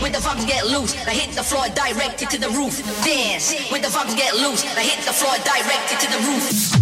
When the vibes get loose. I hit the floor directed to the roof. Dance when the vibes get loose. I hit the floor directed to the roof.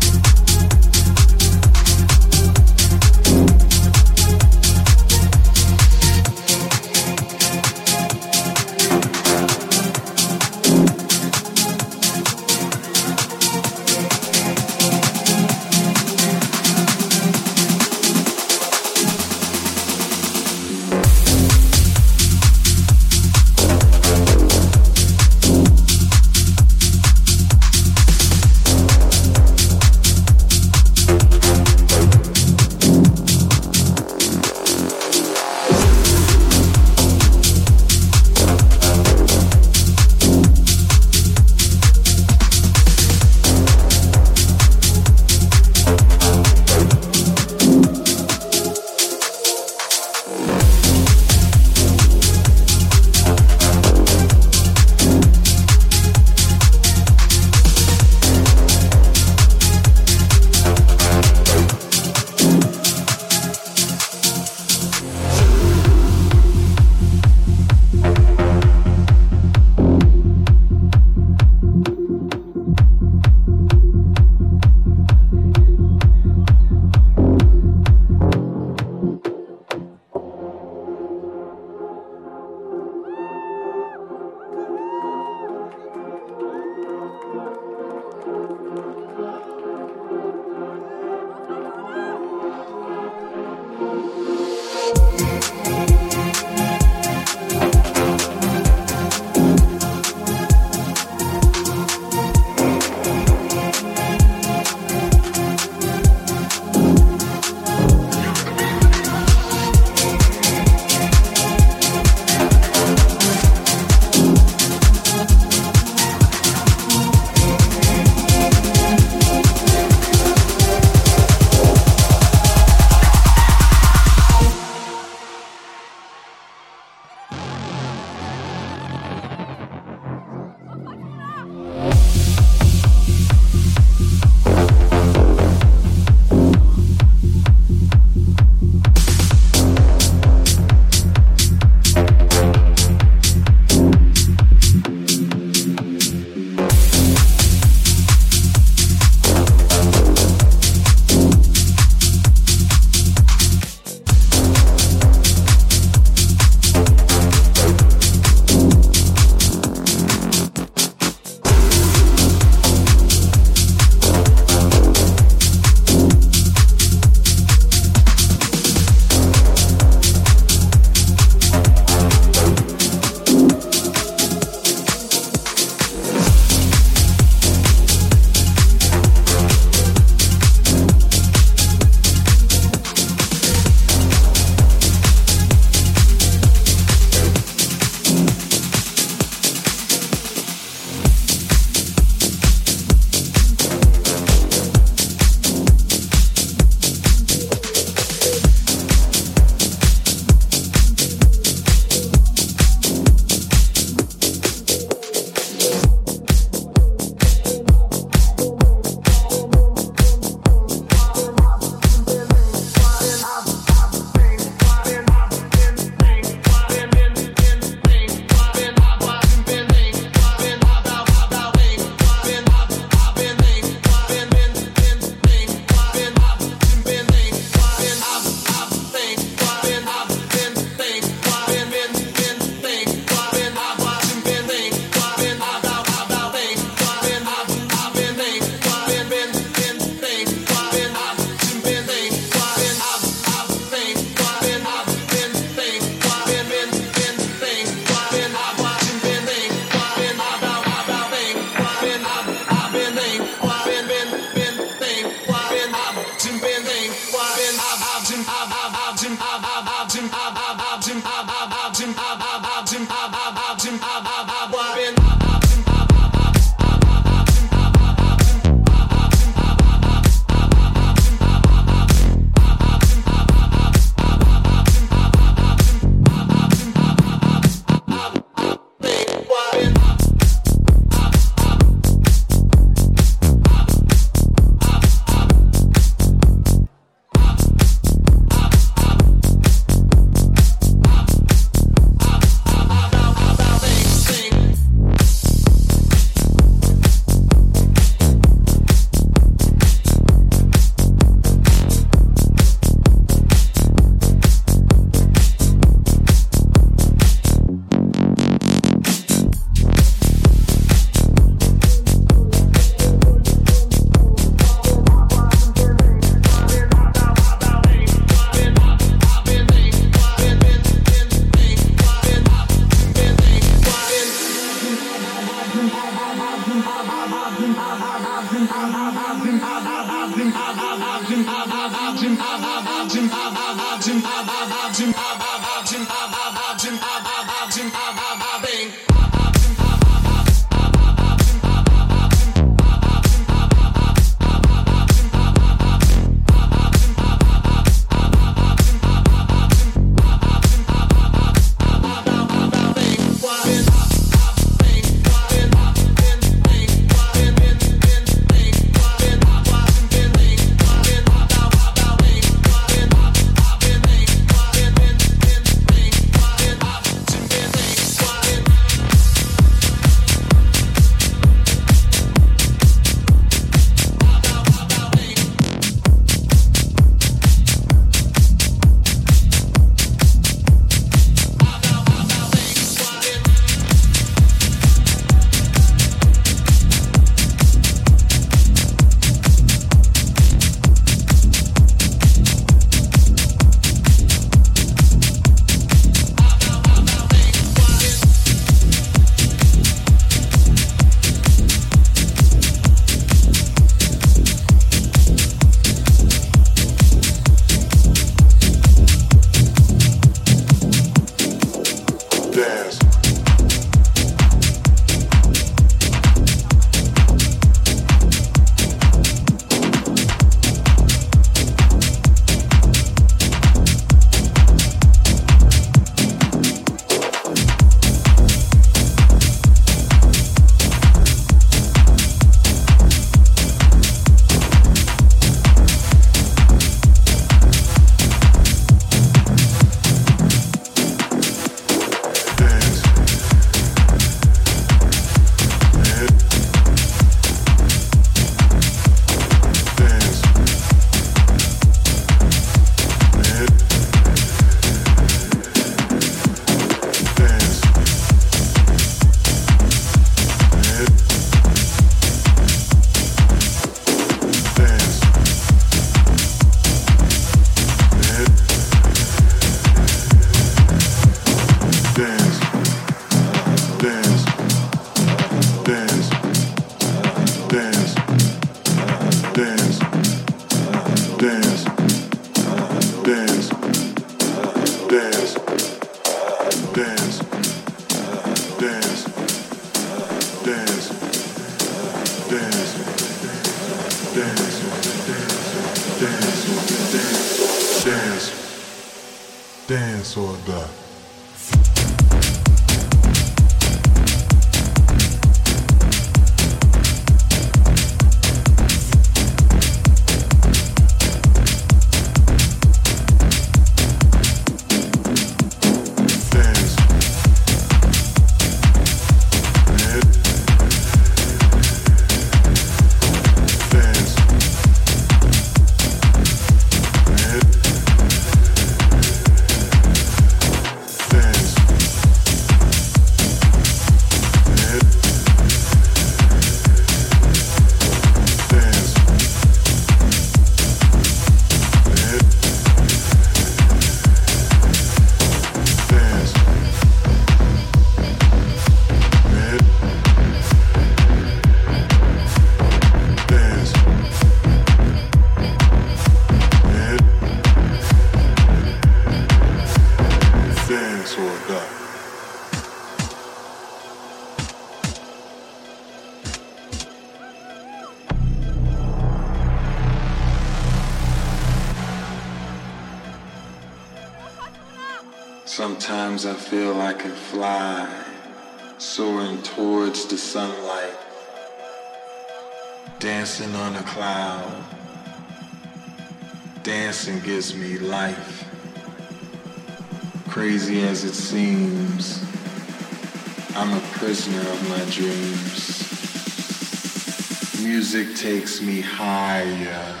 takes me higher.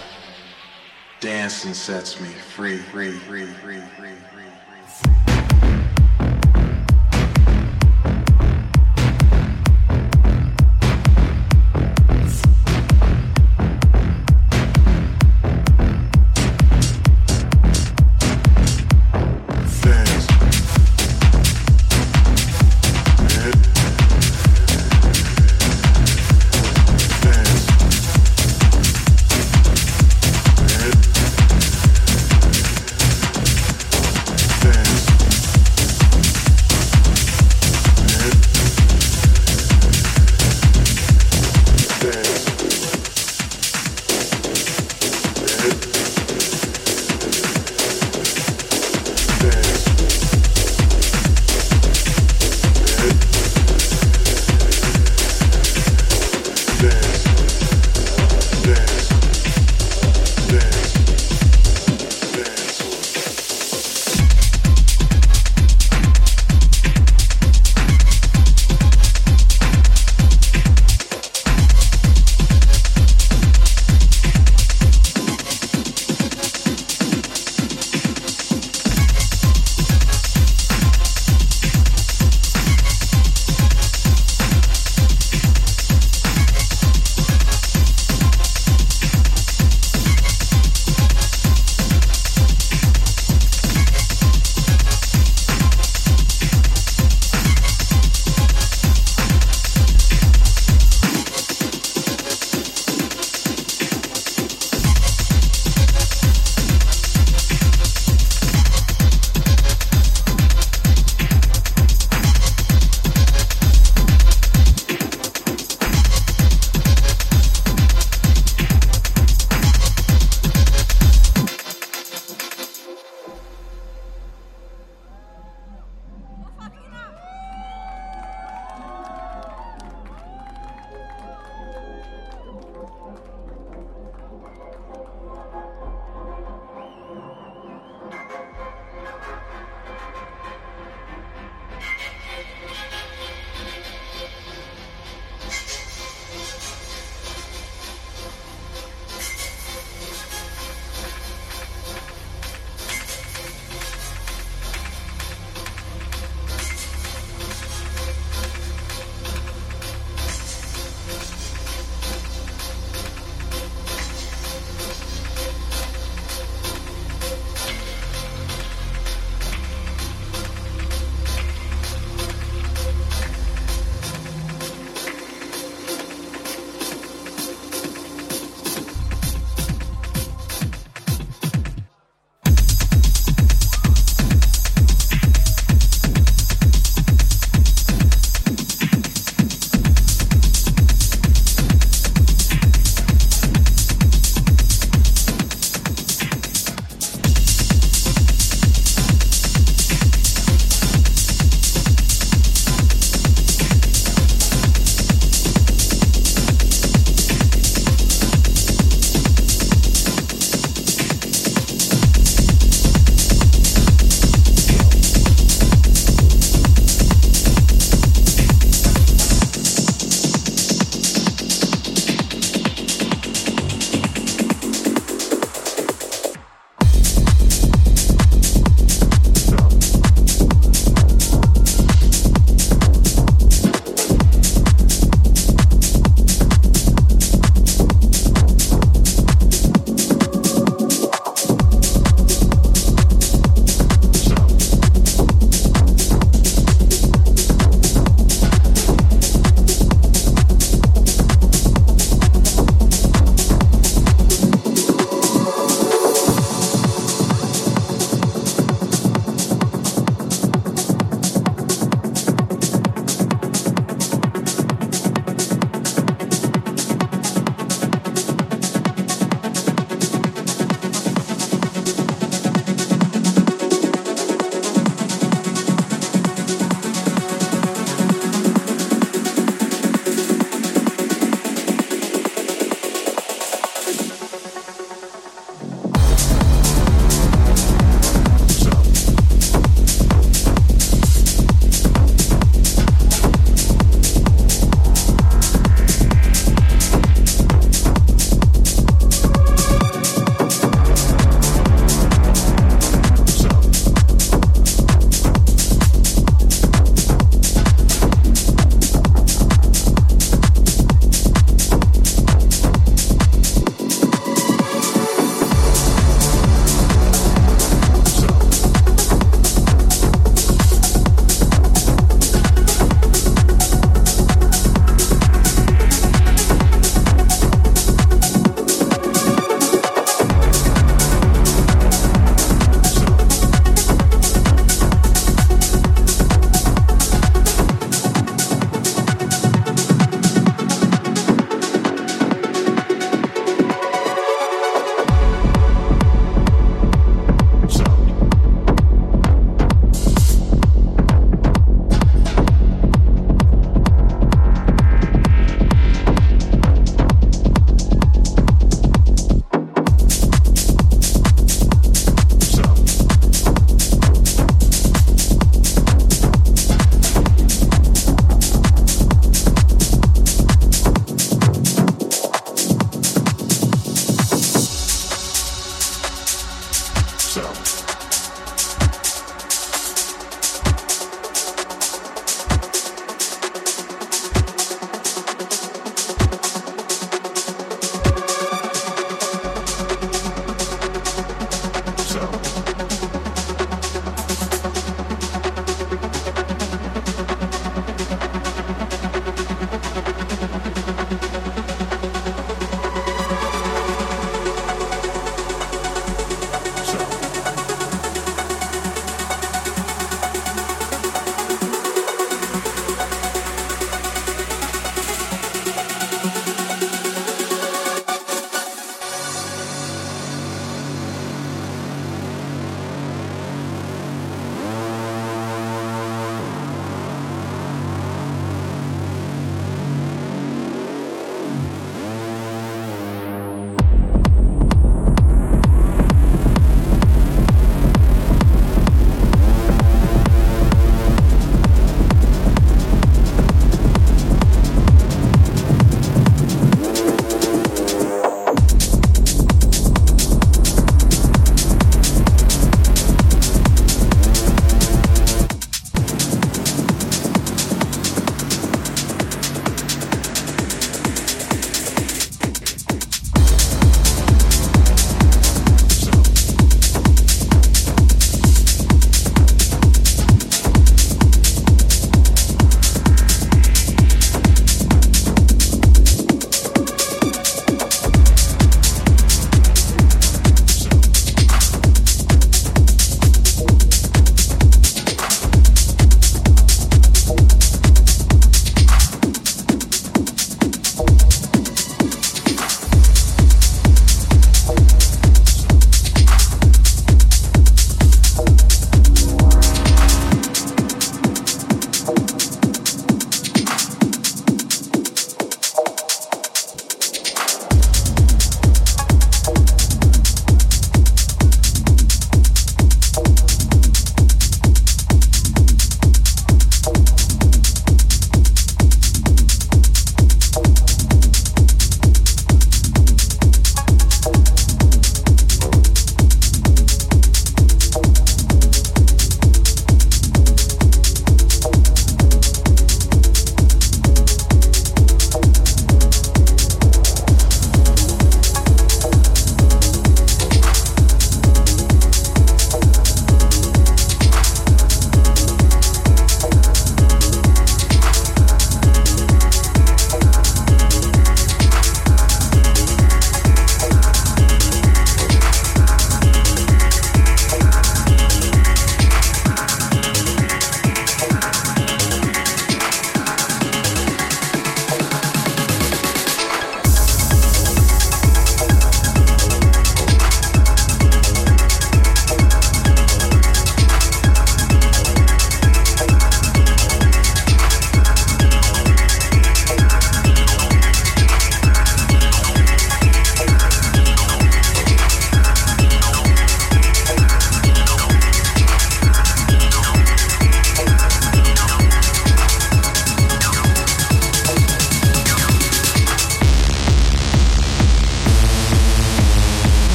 Dancing sets me free. free, free, free